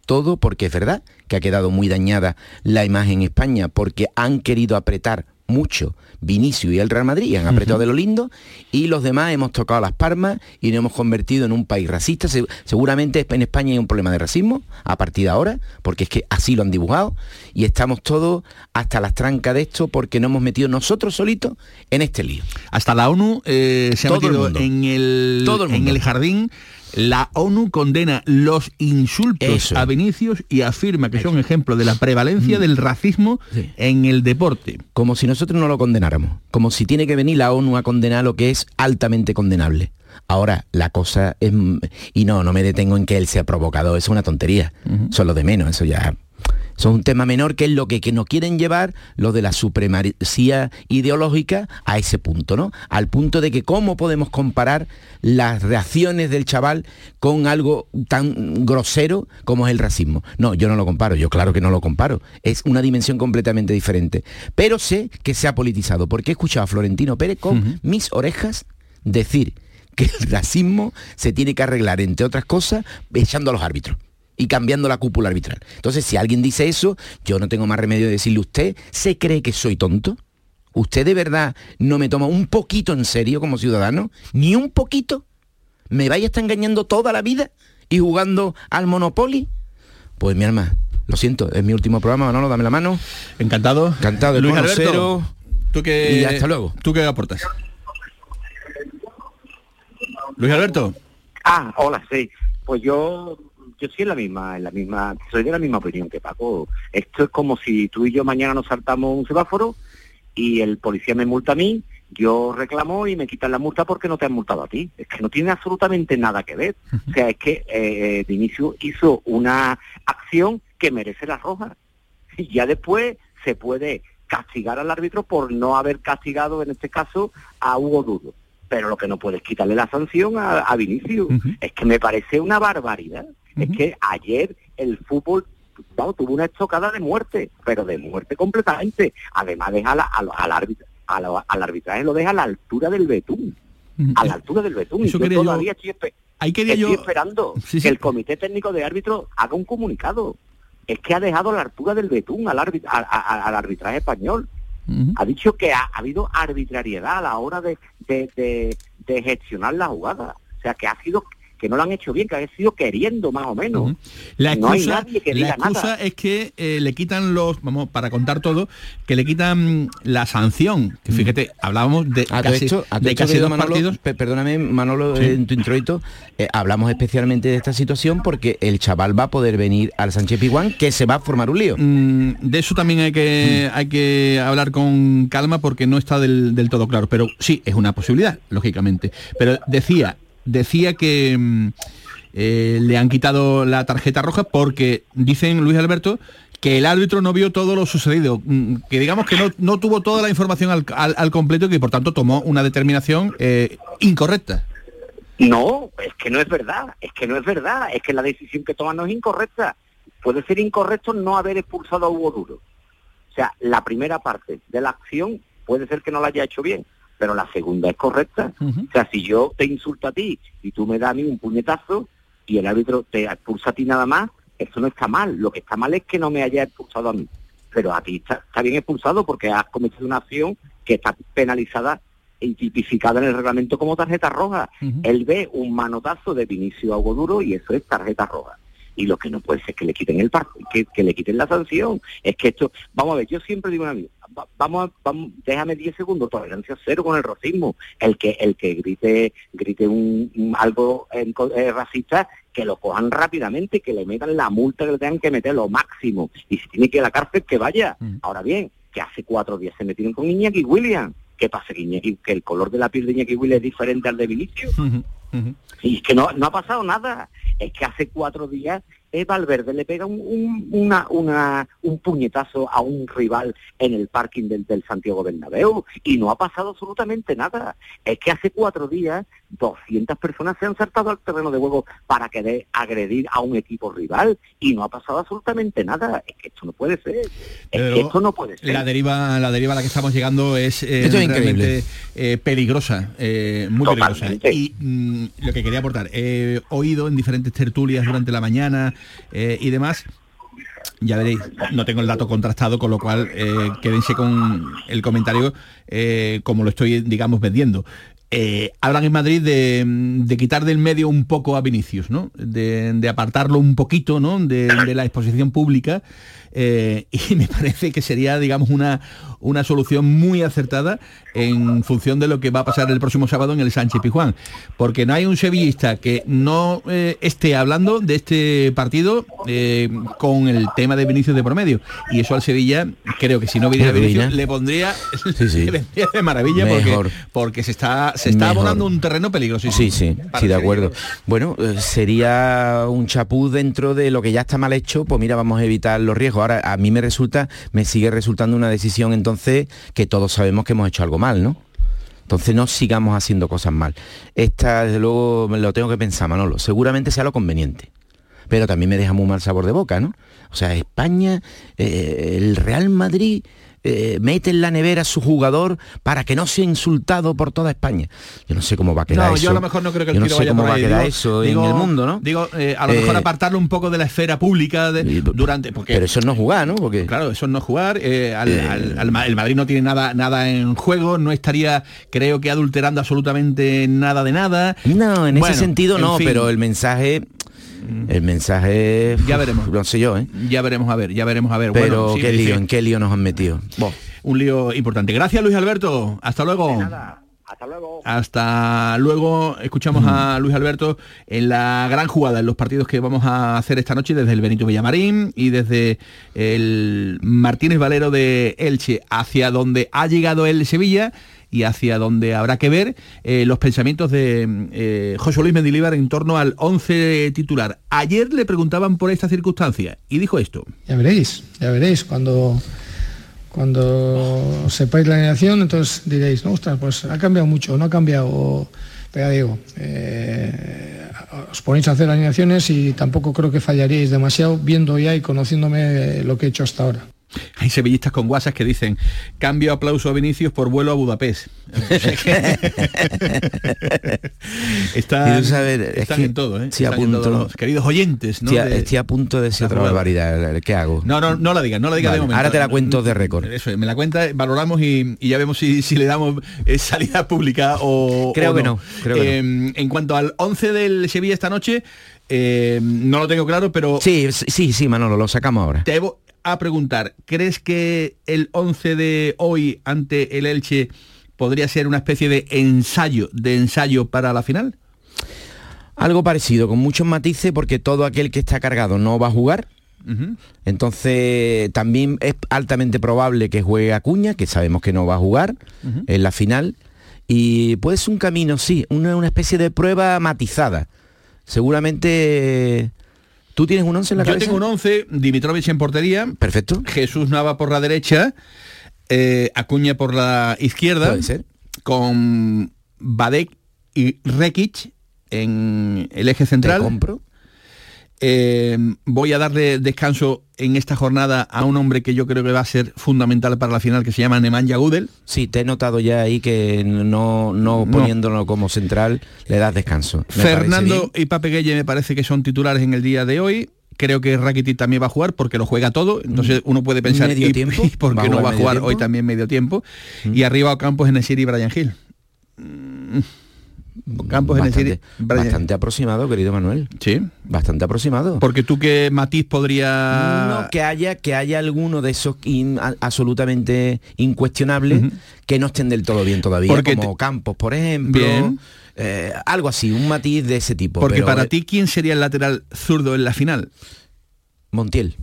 Todo porque es verdad que ha quedado muy dañada la imagen en España porque han querido apretar mucho Vinicio y el Real Madrid han apretado de lo lindo y los demás hemos tocado las palmas y nos hemos convertido en un país racista. Se- seguramente en España hay un problema de racismo a partir de ahora porque es que así lo han dibujado y estamos todos hasta las trancas de esto porque nos hemos metido nosotros solitos en este lío. Hasta la ONU eh, se ha Todo metido en el, Todo el en el jardín. La ONU condena los insultos Eso. a Vinicius y afirma que son ejemplo de la prevalencia del racismo en el deporte. como si nosotros no lo condenáramos, como si tiene que venir la ONU a condenar lo que es altamente condenable. Ahora, la cosa es... Y no, no me detengo en que él sea provocador, eso es una tontería. Eso es lo de menos, eso ya... Eso es un tema menor que es lo que, que nos quieren llevar los de la supremacía ideológica a ese punto, ¿no? Al punto de que cómo podemos comparar las reacciones del chaval con algo tan grosero como es el racismo. No, yo no lo comparo, yo claro que no lo comparo. Es una dimensión completamente diferente. Pero sé que se ha politizado, porque he escuchado a Florentino Pérez con mis orejas decir que el racismo se tiene que arreglar, entre otras cosas, echando a los árbitros y cambiando la cúpula arbitral. Entonces, si alguien dice eso, yo no tengo más remedio de decirle, ¿usted se cree que soy tonto? ¿Usted de verdad no me toma un poquito en serio como ciudadano? ¿Ni un poquito? ¿Me vaya a estar engañando toda la vida y jugando al Monopoly? Pues mi alma, lo siento, es mi último programa, Manolo, dame la mano. Encantado. Encantado de Luis. Alberto, ¿tú qué, Y hasta luego. ¿Tú qué aportas? Luis Alberto. Ah, hola, sí. Pues yo, yo sí en la misma, en la misma, soy de la misma opinión que Paco. Esto es como si tú y yo mañana nos saltamos un semáforo y el policía me multa a mí, yo reclamo y me quitan la multa porque no te han multado a ti. Es que no tiene absolutamente nada que ver. O sea, es que eh, Vinicio hizo una acción que merece la roja. Y ya después se puede castigar al árbitro por no haber castigado, en este caso, a Hugo Dudo. Pero lo que no puedes quitarle la sanción a, a Vinicius. Es que me parece una barbaridad. Es que ayer el fútbol vamos, tuvo una estocada de muerte, pero de muerte completamente. Además deja la- al, al árbitro, a la- al arbitraje lo deja a la altura del betún. A la altura del betún. Y Eso yo quería yo- todavía estoy, Ahí estoy yo- esperando Sí, sí. que el comité técnico de árbitros haga un comunicado. Es que ha dejado a la altura del betún al, árbit- a- a- al arbitraje español. Ha dicho que ha, ha habido arbitrariedad a la hora de, de- de- de gestionar la jugada. O sea, que ha sido que no lo han hecho bien, que ha sido queriendo más o menos. La no hay excusa, nadie que la diga excusa nada. es que eh, le quitan los, vamos, para contar todo, que le quitan la sanción. Que fíjate, hablábamos de A todo casi, esto, a todo de casi dos Manolo, partidos. pe- perdóname, Manolo, Sí. en tu introito, eh, hablamos especialmente de esta situación porque el chaval va a poder venir al Sánchez Piguán, que se va a formar un lío. Mm, de eso también hay que, hay que hablar con calma porque no está del, del todo claro. Pero sí, es una posibilidad, lógicamente. Pero decía, decía que mm, eh, le han quitado la tarjeta roja porque dicen Luis Alberto que el árbitro no vio todo lo sucedido, mm, que digamos que no, no tuvo toda la información al, al- completo y que por tanto tomó una determinación eh, incorrecta. No, es que no es verdad, es que no es verdad, es que la decisión que toma no es incorrecta. Puede ser incorrecto no haber expulsado a Hugo Duro. O sea, la primera parte de la acción puede ser que no la haya hecho bien, pero la segunda es correcta. O sea, si yo te insulto a ti y tú me das a mí un puñetazo y el árbitro te expulsa a ti nada más, eso no está mal. Lo que está mal es que no me haya expulsado a mí. Pero a ti está, está bien expulsado porque has cometido una acción que está penalizada y tipificada en el reglamento como tarjeta roja. Él ve un manotazo de Vinicio Duro y eso es tarjeta roja. Y lo que no puede ser es que le quiten el que, que le quiten la sanción. Es que esto, vamos a ver, yo siempre digo una cosa, va- vamos, a- vamos, déjame 10 segundos, tolerancia cero con el racismo. El que, el que grite, grite un, un- algo eh, racista, que lo cojan rápidamente, que le metan la multa que le tengan que meter lo máximo. Y si tiene que ir a la cárcel, que vaya. Ahora bien, que hace cuatro días se metieron con Iñaki Williams. ¿Qué pasa? Que, Iñaki- que el color de la piel de Iñaki Williams es diferente al de Vinicius. Y es que no, no ha pasado nada. Es que hace cuatro días Valverde le pega un, un- una, una, un puñetazo a un rival en el parking del, del Santiago Bernabéu y no ha pasado absolutamente nada. Es que hace cuatro días 200 personas se han saltado al terreno de juego para querer agredir a un equipo rival y no ha pasado absolutamente nada. Es que esto no puede ser. Es que Pero esto no puede ser. La deriva, la deriva a la que estamos llegando es eh, Esto es realmente increíble. eh, peligrosa, eh, muy peligrosa. Y mm, lo que quería aportar, he oído en diferentes tertulias durante la mañana eh, y demás. Ya veréis, no tengo el dato contrastado, con lo cual eh, quédense con el comentario eh, como lo estoy, digamos, vendiendo. Eh, hablan en Madrid de, quitar del medio un poco a Vinicius, ¿no? De, apartarlo un poquito, ¿no? De la exposición pública. Eh, y me parece que sería, digamos, una, una solución muy acertada en función de lo que va a pasar el próximo sábado en el Sánchez Pijuán. Porque no hay un sevillista que no eh, esté hablando de este partido eh, con el tema de Vinicius de promedio. Y eso al Sevilla, creo que si no viniera Vinicius, le pondría Sí, sí. le vendría de maravilla Mejor. porque, porque se está, se está Mejor. abonando un terreno peligroso. Sí, sí, sí, de acuerdo. Bueno, sería un chapú dentro de lo que ya está mal hecho, pues mira, vamos a evitar los riesgos. Ahora, a mí me resulta, me sigue resultando una decisión entonces que todos sabemos que hemos hecho algo mal, ¿no? Entonces no sigamos haciendo cosas mal. Esta, desde luego, me lo tengo que pensar, Manolo. Seguramente sea lo conveniente. Pero también me deja muy mal sabor de boca, ¿no? O sea, España, eh, el Real Madrid eh, mete en la nevera a su jugador para que no sea insultado por toda España. Yo no sé cómo va a quedar No, eso. yo a lo mejor no creo que el Yo no tiro sé vaya cómo por va a quedar Digo- eso digo- en el mundo, ¿no? Digo, eh, a lo mejor Eh, apartarlo un poco de la esfera pública de- durante... Porque, Pero eso es no jugar, ¿no? Porque Claro, eso es no jugar. eh, al- al- al Ma- el Madrid no tiene nada, nada en juego, no estaría, creo que adulterando absolutamente nada de nada. No, en Bueno, ese sentido en no, fin. pero el mensaje, el mensaje, Ya uf, veremos. No sé yo, ¿eh? Ya veremos a ver, ya veremos a ver. Pero Bueno, sí, qué sí, lío, sí. en qué lío nos han metido. Un lío importante. Gracias Luis Alberto. Hasta luego. Hasta luego. Hasta luego. Escuchamos a Luis Alberto en la gran jugada, en los partidos que vamos a hacer esta noche desde el Benito Villamarín y desde el Martínez Valero de Elche, hacia donde ha llegado el Sevilla y hacia donde habrá que ver eh, los pensamientos de eh, José Luis Mendilibar en torno al 11 titular. Ayer le preguntaban por esta circunstancia y dijo esto. Ya veréis, ya veréis, cuando, cuando sepáis la alineación, entonces diréis, no, ostras, pues ha cambiado mucho, no ha cambiado. Pero digo, eh, os ponéis a hacer alineaciones y tampoco creo que fallaríais demasiado viendo ya y conociéndome lo que he hecho hasta ahora. Hay sevillistas con guasas que dicen cambio aplauso a Vinicius por vuelo a Budapest. están, es en todo, ¿eh? Están en todo, los queridos oyentes, ¿no? Estoy, a- De- estoy a punto de decir otra barbaridad. ¿Qué hago? No, no, no la digas, no la digas Vale, de momento. ahora te la cuento de récord. Eso, es, me la cuenta, valoramos y, y ya vemos si, si le damos eh, salida pública o Creo o que no, creo que Eh, En cuanto al 11 del Sevilla esta noche, eh, no lo tengo claro, pero... Sí, sí, sí, Manolo, lo sacamos ahora. Te voy a preguntar, ¿crees que el 11 de hoy ante el Elche podría ser una especie de ensayo, de ensayo para la final? Algo parecido, con muchos matices, porque todo aquel que está cargado no va a jugar. Entonces también es altamente probable que juegue Acuña, que sabemos que no va a jugar en la final. Y puede ser un camino, sí, una, una especie de prueba matizada. Seguramente tú tienes un 11 en la Yo cabeza. tengo un 11, Dimitrovich en portería. Perfecto. Jesús Nava por la derecha, eh, Acuña por la izquierda. Puede ser. Con Badek y Rekic en el eje central. compro. Eh, voy a darle descanso en esta jornada a un hombre que yo creo que va a ser fundamental para la final, que se llama Nemanja Gudel. Sí, te he notado ya ahí que no, no poniéndolo como central le das descanso. Fernando y Pape Gueye me parece que son titulares en el día de hoy. Creo que Rakitic también va a jugar porque lo juega todo. Entonces uno puede pensar ¿Medio ¿y- tiempo? y por ¿Va qué no va a jugar tiempo? hoy también medio tiempo. Y arriba Ocampos en el y Brian Hill. Campos en el bastante, Brian- bastante aproximado, querido Manuel. Sí. Bastante aproximado. Porque tú que Matiz podría... No, que haya, que haya alguno de esos in- a- absolutamente incuestionables que no estén del todo bien todavía, Porque como Campos, por ejemplo. Bien. eh, algo así, un matiz de ese tipo. Porque pero, para eh, ti, ¿quién sería el lateral zurdo en la final? Montiel.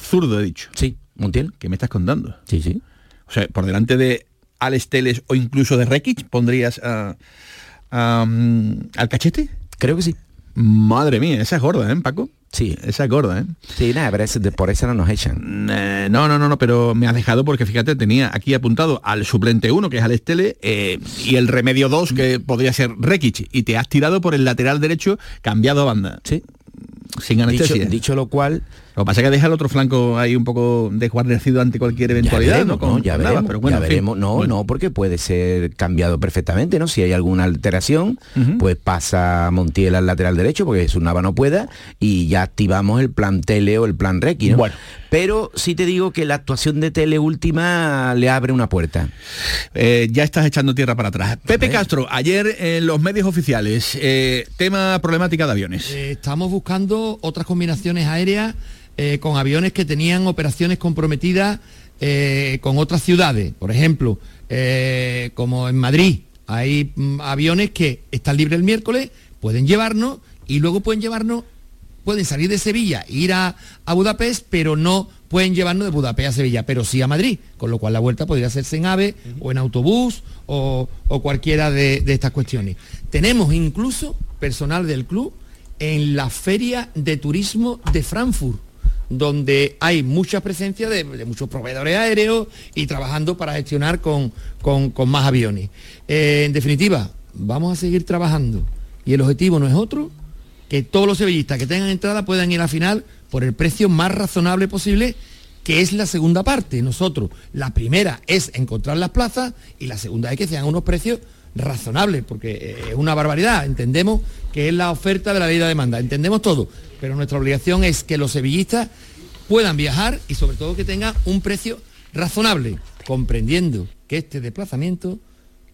Zurdo, he dicho. Sí, Montiel. ¿Qué me estás contando? Sí, sí. O sea, por delante de Alex Teles o incluso de Rekic, ¿pondrías a, a, al cachete? Creo que sí. Madre mía, esa es gorda, ¿eh, Paco? Sí. Esa es gorda, ¿eh? Sí, nada, pero ese- de- por eso no nos echan. Eh, no, no, no, no, pero me has dejado porque fíjate, tenía aquí apuntado al suplente 1, que es Alex Tele, eh, y el remedio 2, que podría ser Rekic, y te has tirado por el lateral derecho cambiado a banda. Sí. Sin Dicho, anestesia. dicho lo cual, Lo que pasa es que deja el otro flanco ahí un poco desguarnecido ante cualquier eventualidad, veremos, ¿no? Con- ¿no? Ya nada, veremos, pero bueno, ya en fin. veremos. No, Bueno. no, porque puede ser cambiado perfectamente, ¿no? Si hay alguna alteración, pues pasa Montiel al lateral derecho, porque Sunava no pueda, y ya activamos el plan Tele o el plan Requi, ¿no? Bueno. Pero sí te digo que la actuación de Tele última le abre una puerta. Eh, ya estás echando tierra para atrás. Pepe Castro, ayer en los medios oficiales, eh, tema problemática de aviones. Eh, estamos buscando otras combinaciones aéreas eh, con aviones que tenían operaciones comprometidas eh, con otras ciudades. Por ejemplo, eh, como en Madrid, hay mm, aviones que están libres el miércoles, pueden llevarnos y luego pueden llevarnos, pueden salir de Sevilla, ir a, a Budapest, pero no pueden llevarnos de Budapest a Sevilla, pero sí a Madrid, con lo cual la vuelta podría hacerse en AVE o en autobús o, o cualquiera de, de estas cuestiones. Tenemos incluso personal del club en la feria de turismo de Frankfurt, donde hay mucha presencia de, muchos proveedores aéreos y trabajando para gestionar con, con- más aviones. Eh, en definitiva, vamos a seguir trabajando y el objetivo no es otro que todos los sevillistas que tengan entrada puedan ir a final por el precio más razonable posible, que es la segunda parte. Nosotros, la primera es encontrar las plazas y la segunda es que sean unos precios razonables, porque eh, es una barbaridad. Entendemos que es la oferta de la ley de demanda, entendemos todo, pero nuestra obligación es que los sevillistas puedan viajar y sobre todo que tengan un precio razonable, comprendiendo que este desplazamiento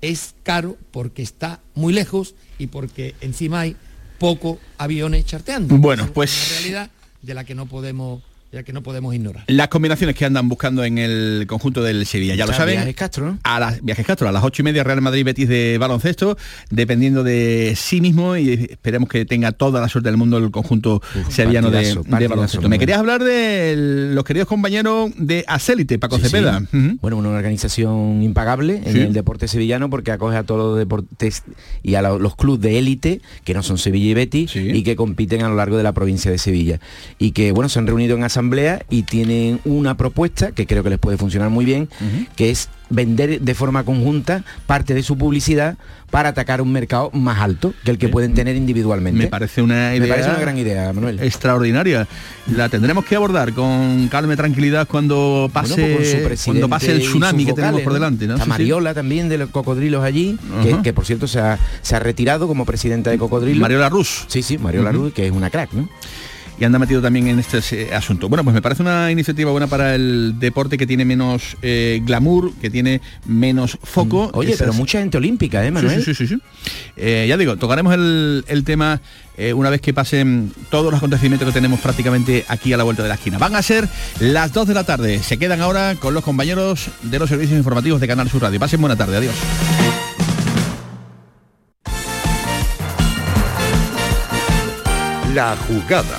es caro porque está muy lejos y porque encima hay pocos aviones charteando. Bueno, Es pues- una realidad de la que no podemos la que no podemos ignorar. Las combinaciones que andan buscando en el conjunto del Sevilla, ya lo saben. Viajes Castro, ¿no? A las viajes Castro, a las ocho y media Real Madrid Betis de baloncesto, dependiendo de sí mismo y esperemos que tenga toda la suerte del mundo el conjunto sevillano de, partidazo, de partidazo, baloncesto. Me querías hablar de los queridos compañeros de Acélite, Paco Sí, Cepeda. sí. Bueno, una organización impagable en Sí. el deporte sevillano porque acoge a todos los deportes y a los clubes de élite que no son Sevilla y Betis y que compiten a lo largo de la provincia de Sevilla. Y que, bueno, se han reunido en asamblea y tienen una propuesta que creo que les puede funcionar muy bien, que es vender de forma conjunta parte de su publicidad para atacar un mercado más alto que el que pueden tener individualmente. Me parece una idea. Me parece una gran idea, Manuel. Extraordinaria. La tendremos que abordar con calma y tranquilidad cuando pase, Bueno, pues presidente cuando pase el tsunami que tenemos por delante. ¿no? Sí. Mariola también de los cocodrilos allí, que, por cierto se ha, se ha retirado como presidenta de cocodrilos. Mariola Rus. Sí, sí, Mariola Ujú. Rus, que es una crack, ¿no? Y anda metido también en este eh, asunto. Bueno, pues me parece una iniciativa buena para el deporte que tiene menos eh, glamour, que tiene menos foco. Oye, Esas- pero mucha gente olímpica, ¿eh, Manuel? Sí, sí, sí, sí. Eh, ya digo, tocaremos el, el tema eh, una vez que pasen todos los acontecimientos que tenemos prácticamente aquí a la vuelta de la esquina. Van a ser las 2 de la tarde. Se quedan ahora con los compañeros de los servicios informativos de Canal Sur Radio. Pasen buena tarde. Adiós. La jugada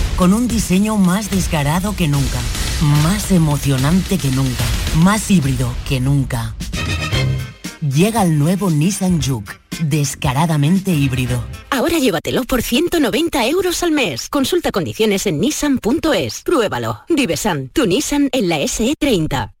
con un diseño más descarado que nunca, más emocionante que nunca, más híbrido que nunca. Llega el nuevo Nissan Juke, descaradamente híbrido. Ahora llévatelo por 190 euros al mes. Consulta condiciones en nissan.es. Pruébalo. Divesan, tu Nissan en la SE30.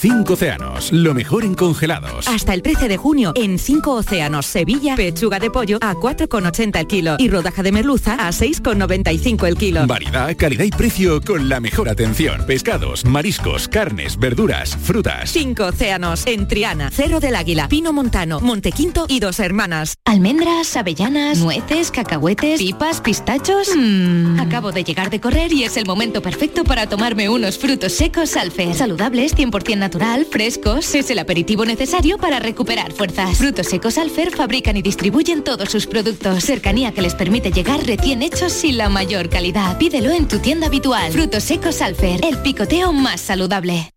Cinco océanos, lo mejor en congelados. Hasta el 13 de junio, en 5 océanos, Sevilla, pechuga de pollo a 4,80 el kilo y rodaja de merluza a 6,95 el kilo. Variedad, calidad y precio con la mejor atención. Pescados, mariscos, carnes, verduras, frutas. 5 océanos, en Triana, Cerro del Águila, Pino Montano, Montequinto y Dos Hermanas. Almendras, avellanas, nueces, cacahuetes, pipas, pistachos. Mmm, acabo de llegar de correr y es el momento perfecto para tomarme unos frutos secos Alfer. Saludables, 100% natural, frescos. Es el aperitivo necesario para recuperar fuerzas. Frutos secos Alfer fabrican y distribuyen todos sus productos. Cercanía que les permite llegar recién hechos sin la mayor calidad. Pídelo en tu tienda habitual. Frutos secos Alfer, el picoteo más saludable.